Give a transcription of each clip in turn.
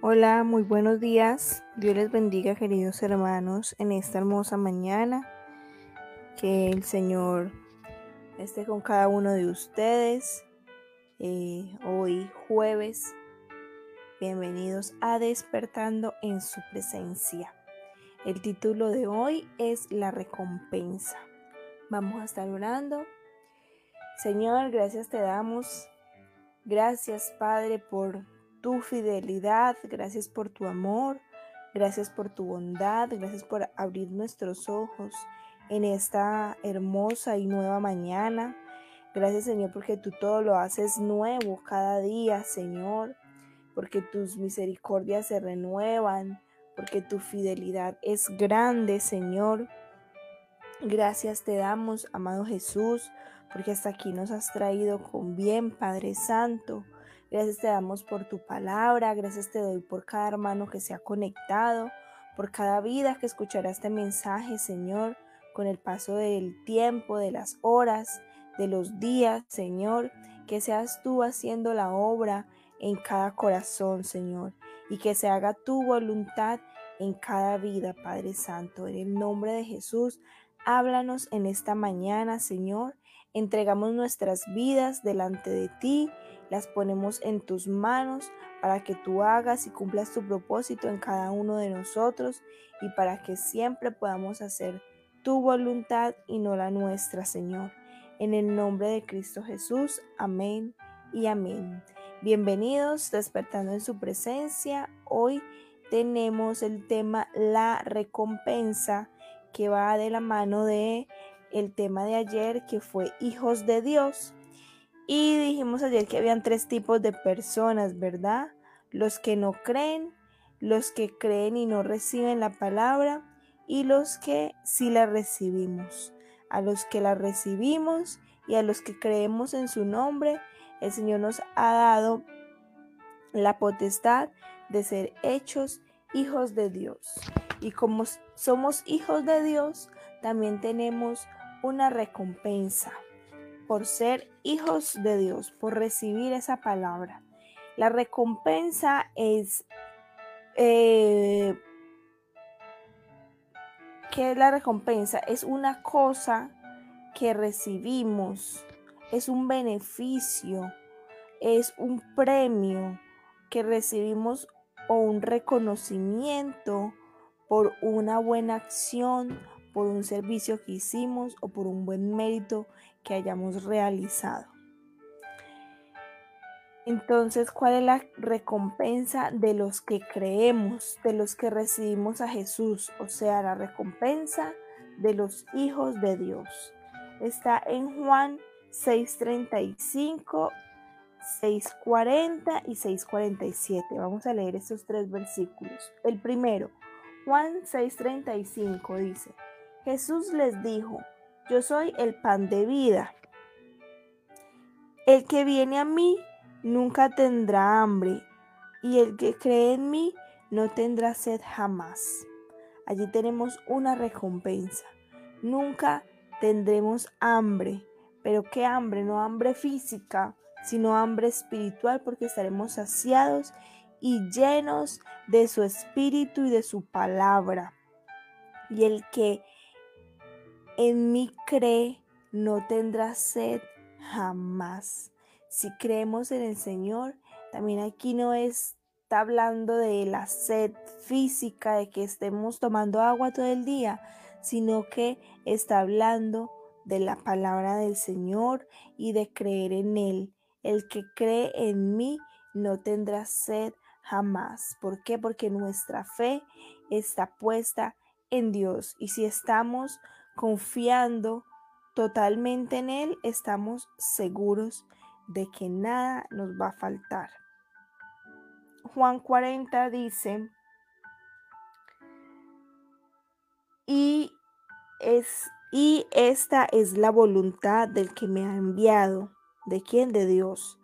Hola, muy buenos días. Dios les bendiga, queridos hermanos, en esta hermosa mañana. Que el Señor esté con cada uno de ustedes. Eh, hoy jueves, bienvenidos a Despertando en su presencia. El título de hoy es La recompensa. Vamos a estar orando. Señor, gracias te damos. Gracias, Padre, por tu fidelidad, gracias por tu amor, gracias por tu bondad, gracias por abrir nuestros ojos en esta hermosa y nueva mañana. Gracias Señor porque tú todo lo haces nuevo cada día, Señor, porque tus misericordias se renuevan, porque tu fidelidad es grande, Señor. Gracias te damos, amado Jesús, porque hasta aquí nos has traído con bien, Padre Santo. Gracias te damos por tu palabra, gracias te doy por cada hermano que se ha conectado, por cada vida que escuchará este mensaje, Señor, con el paso del tiempo, de las horas, de los días, Señor, que seas tú haciendo la obra en cada corazón, Señor, y que se haga tu voluntad en cada vida, Padre Santo. En el nombre de Jesús, háblanos en esta mañana, Señor. Entregamos nuestras vidas delante de ti las ponemos en tus manos para que tú hagas y cumplas tu propósito en cada uno de nosotros y para que siempre podamos hacer tu voluntad y no la nuestra, Señor. En el nombre de Cristo Jesús, amén y amén. Bienvenidos, despertando en su presencia. Hoy tenemos el tema la recompensa que va de la mano de el tema de ayer que fue hijos de Dios. Y dijimos ayer que habían tres tipos de personas, ¿verdad? Los que no creen, los que creen y no reciben la palabra y los que sí la recibimos. A los que la recibimos y a los que creemos en su nombre, el Señor nos ha dado la potestad de ser hechos hijos de Dios. Y como somos hijos de Dios, también tenemos una recompensa por ser hijos de Dios, por recibir esa palabra. La recompensa es... Eh, ¿Qué es la recompensa? Es una cosa que recibimos, es un beneficio, es un premio que recibimos o un reconocimiento por una buena acción, por un servicio que hicimos o por un buen mérito que hayamos realizado. Entonces, ¿cuál es la recompensa de los que creemos, de los que recibimos a Jesús? O sea, la recompensa de los hijos de Dios. Está en Juan 6:35, 6:40 y 6:47. Vamos a leer estos tres versículos. El primero, Juan 6:35 dice, Jesús les dijo, yo soy el pan de vida. El que viene a mí nunca tendrá hambre, y el que cree en mí no tendrá sed jamás. Allí tenemos una recompensa. Nunca tendremos hambre, pero qué hambre, no hambre física, sino hambre espiritual, porque estaremos saciados y llenos de su espíritu y de su palabra. Y el que en mí cree, no tendrá sed jamás. Si creemos en el Señor, también aquí no está hablando de la sed física, de que estemos tomando agua todo el día, sino que está hablando de la palabra del Señor y de creer en Él. El que cree en mí no tendrá sed jamás. ¿Por qué? Porque nuestra fe está puesta en Dios. Y si estamos confiando totalmente en Él, estamos seguros de que nada nos va a faltar. Juan 40 dice, y es y esta es la voluntad del que me ha enviado, de quien de Dios,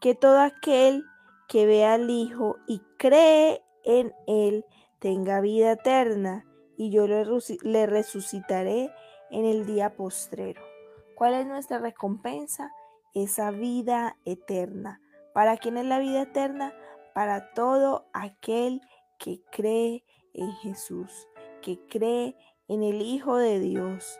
que todo aquel que ve al Hijo y cree en él tenga vida eterna y yo le resucitaré en el día postrero. ¿Cuál es nuestra recompensa? Esa vida eterna. ¿Para quién es la vida eterna? para todo aquel que cree en Jesús, que cree en el Hijo de Dios.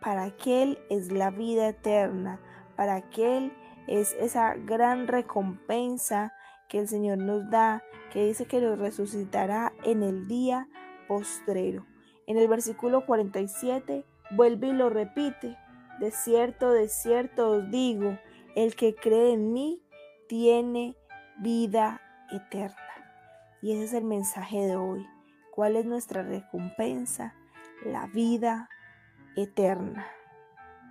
Para aquel es la vida eterna, para aquel es esa gran recompensa que el Señor nos da, que dice que nos resucitará en el día postrero. En el versículo 47 vuelve y lo repite. De cierto, de cierto os digo, el que cree en mí tiene vida eterna. Y ese es el mensaje de hoy. ¿Cuál es nuestra recompensa? La vida eterna.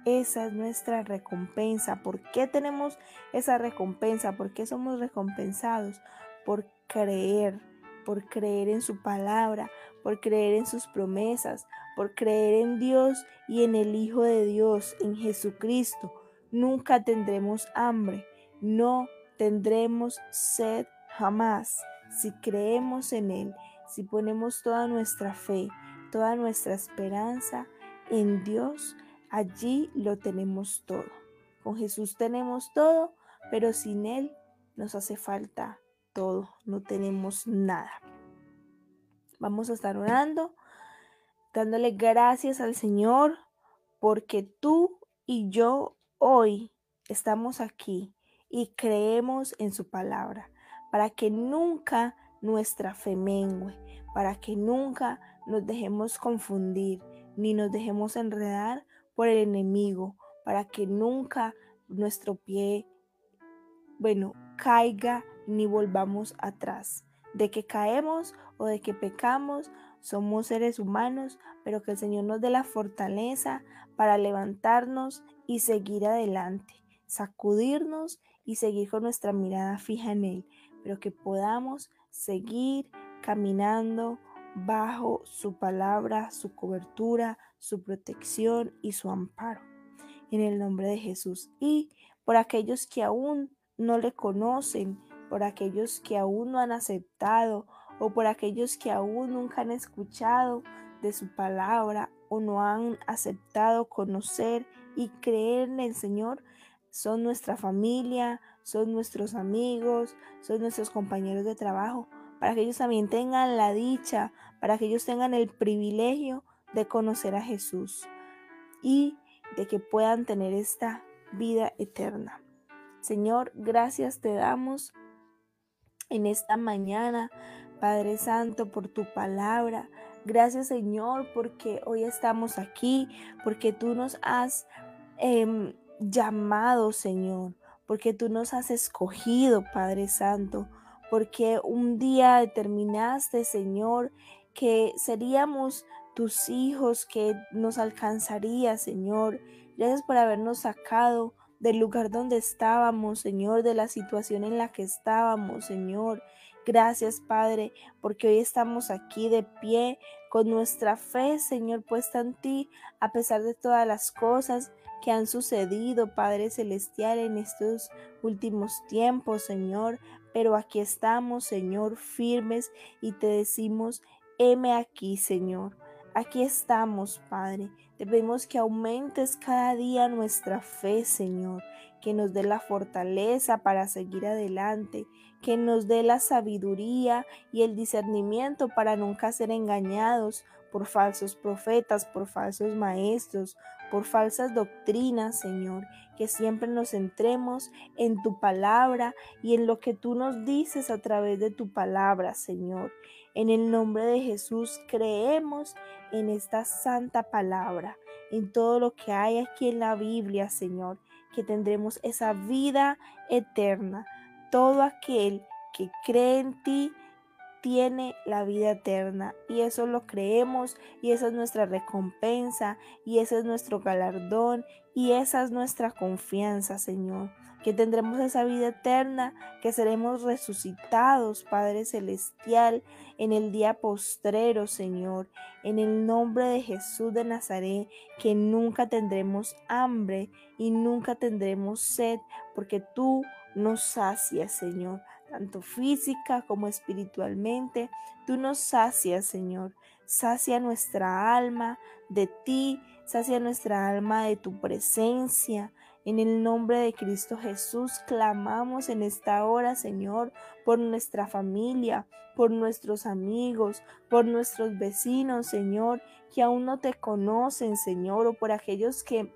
Esa es nuestra recompensa. ¿Por qué tenemos esa recompensa? ¿Por qué somos recompensados? Por creer, por creer en su palabra, por creer en sus promesas, por creer en Dios y en el Hijo de Dios, en Jesucristo. Nunca tendremos hambre, no tendremos sed jamás si creemos en Él, si ponemos toda nuestra fe, toda nuestra esperanza en Dios Allí lo tenemos todo. Con Jesús tenemos todo, pero sin Él nos hace falta todo. No tenemos nada. Vamos a estar orando, dándole gracias al Señor, porque tú y yo hoy estamos aquí y creemos en su palabra, para que nunca nuestra fe mengue, para que nunca nos dejemos confundir, ni nos dejemos enredar por el enemigo, para que nunca nuestro pie, bueno, caiga ni volvamos atrás. De que caemos o de que pecamos, somos seres humanos, pero que el Señor nos dé la fortaleza para levantarnos y seguir adelante, sacudirnos y seguir con nuestra mirada fija en Él, pero que podamos seguir caminando bajo su palabra, su cobertura, su protección y su amparo. En el nombre de Jesús. Y por aquellos que aún no le conocen, por aquellos que aún no han aceptado o por aquellos que aún nunca han escuchado de su palabra o no han aceptado conocer y creer en el Señor, son nuestra familia, son nuestros amigos, son nuestros compañeros de trabajo, para que ellos también tengan la dicha, para que ellos tengan el privilegio de conocer a Jesús y de que puedan tener esta vida eterna. Señor, gracias te damos en esta mañana, Padre Santo, por tu palabra. Gracias Señor porque hoy estamos aquí, porque tú nos has em, llamado, Señor, porque tú nos has escogido, Padre Santo, porque un día determinaste, Señor, que seríamos tus hijos, que nos alcanzaría, Señor. Gracias por habernos sacado del lugar donde estábamos, Señor, de la situación en la que estábamos, Señor. Gracias, Padre, porque hoy estamos aquí de pie con nuestra fe, Señor, puesta en ti, a pesar de todas las cosas que han sucedido, Padre Celestial, en estos últimos tiempos, Señor. Pero aquí estamos, Señor, firmes y te decimos, heme aquí, Señor. Aquí estamos, Padre. Te pedimos que aumentes cada día nuestra fe, Señor, que nos dé la fortaleza para seguir adelante, que nos dé la sabiduría y el discernimiento para nunca ser engañados por falsos profetas, por falsos maestros, por falsas doctrinas, Señor, que siempre nos centremos en tu palabra y en lo que tú nos dices a través de tu palabra, Señor. En el nombre de Jesús creemos en esta santa palabra, en todo lo que hay aquí en la Biblia, Señor, que tendremos esa vida eterna. Todo aquel que cree en ti tiene la vida eterna y eso lo creemos y esa es nuestra recompensa y ese es nuestro galardón y esa es nuestra confianza, Señor, que tendremos esa vida eterna, que seremos resucitados, Padre Celestial, en el día postrero, Señor, en el nombre de Jesús de Nazaret, que nunca tendremos hambre y nunca tendremos sed, porque tú nos sacias, Señor tanto física como espiritualmente. Tú nos sacias, Señor. Sacia nuestra alma de ti, sacia nuestra alma de tu presencia En el nombre de Cristo Jesús clamamos en esta hora, Señor, por nuestra familia, por nuestros amigos, por nuestros vecinos, Señor, que aún no te conocen, Señor, o por aquellos que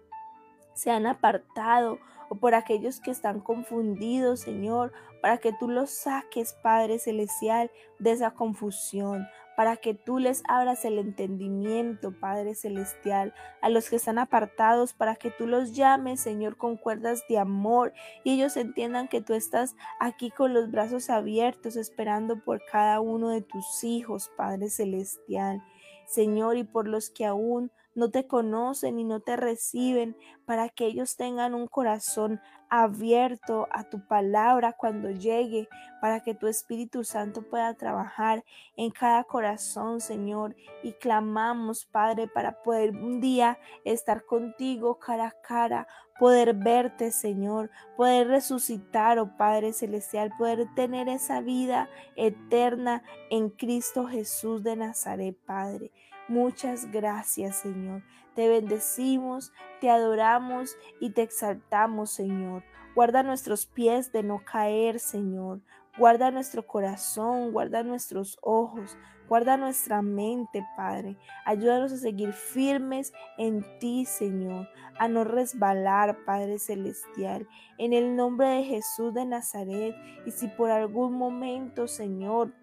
se han apartado o por aquellos que están confundidos, Señor, para que tú los saques, Padre Celestial, de esa confusión, para que tú les abras el entendimiento, Padre Celestial, a los que están apartados, para que tú los llames, Señor, con cuerdas de amor y ellos entiendan que tú estás aquí con los brazos abiertos, esperando por cada uno de tus hijos, Padre Celestial. Señor, y por los que aún no te conocen y no te reciben, para que ellos tengan un corazón abierto a tu palabra cuando llegue, para que tu Espíritu Santo pueda trabajar en cada corazón, Señor. Y clamamos, Padre, para poder un día estar contigo cara a cara, poder verte, Señor, poder resucitar, oh Padre Celestial, poder tener esa vida eterna en Cristo Jesús de Nazaret, Padre. Muchas gracias, Señor. Te bendecimos, te adoramos y te exaltamos, Señor. Guarda nuestros pies de no caer, Señor. Guarda nuestro corazón, guarda nuestros ojos, guarda nuestra mente, Padre. Ayúdanos a seguir firmes en ti, Señor, a no resbalar, Padre Celestial. En el nombre de Jesús de Nazaret, y si por algún momento, Señor,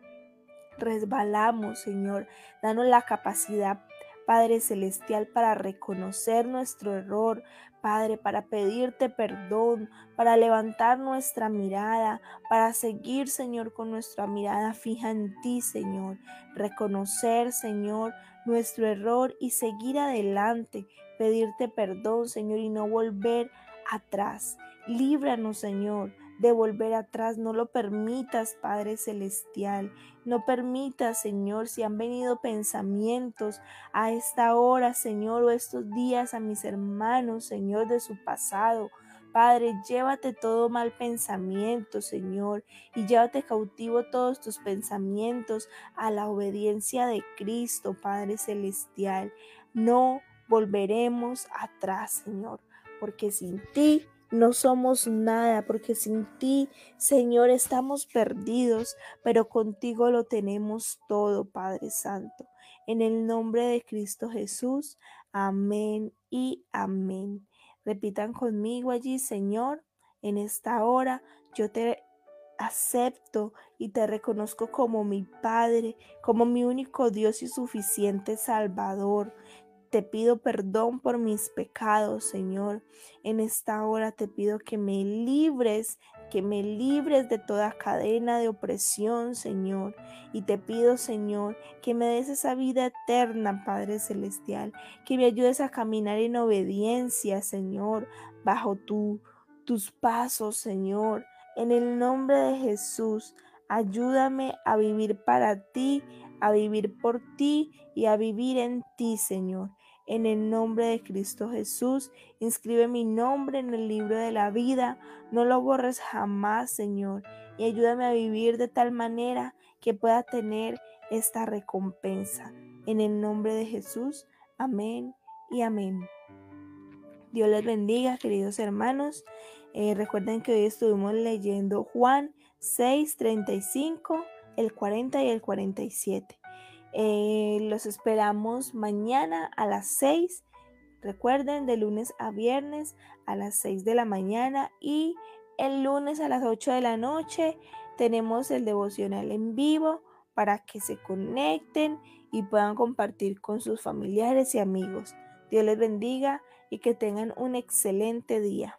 resbalamos, Señor. Danos la capacidad, Padre Celestial, para reconocer nuestro error, Padre, para pedirte perdón, para levantar nuestra mirada, para seguir, Señor, con nuestra mirada fija en ti, Señor. Reconocer, Señor, nuestro error y seguir adelante, pedirte perdón, Señor, y no volver atrás. Líbranos, Señor, de volver atrás. No lo permitas, Padre Celestial. No permitas, Señor, si han venido pensamientos a esta hora, Señor, o estos días a mis hermanos, Señor, de su pasado. Padre, llévate todo mal pensamiento, Señor, y llévate cautivo todos tus pensamientos a la obediencia de Cristo, Padre Celestial. No volveremos atrás, Señor, porque sin ti no somos nada, porque sin ti, Señor, estamos perdidos, pero contigo lo tenemos todo, Padre Santo. En el nombre de Cristo Jesús, amén y amén. Repitan conmigo allí, Señor, en esta hora yo te acepto y te reconozco como mi Padre, como mi único Dios y suficiente Salvador. Te pido perdón por mis pecados, Señor. En esta hora te pido que me libres, que me libres de toda cadena de opresión, Señor. Y te pido, Señor, que me des esa vida eterna, Padre Celestial. Que me ayudes a caminar en obediencia, Señor, bajo tu, tus pasos, Señor. En el nombre de Jesús, ayúdame a vivir para ti, a vivir por ti y a vivir en ti, Señor. En el nombre de Cristo Jesús, inscribe mi nombre en el libro de la vida. No lo borres jamás, Señor. Y ayúdame a vivir de tal manera que pueda tener esta recompensa. En el nombre de Jesús. Amén y amén. Dios les bendiga, queridos hermanos. Eh, recuerden que hoy estuvimos leyendo Juan 6, 35, el 40 y el 47. Eh, los esperamos mañana a las 6. Recuerden, de lunes a viernes a las 6 de la mañana y el lunes a las 8 de la noche tenemos el devocional en vivo para que se conecten y puedan compartir con sus familiares y amigos. Dios les bendiga y que tengan un excelente día.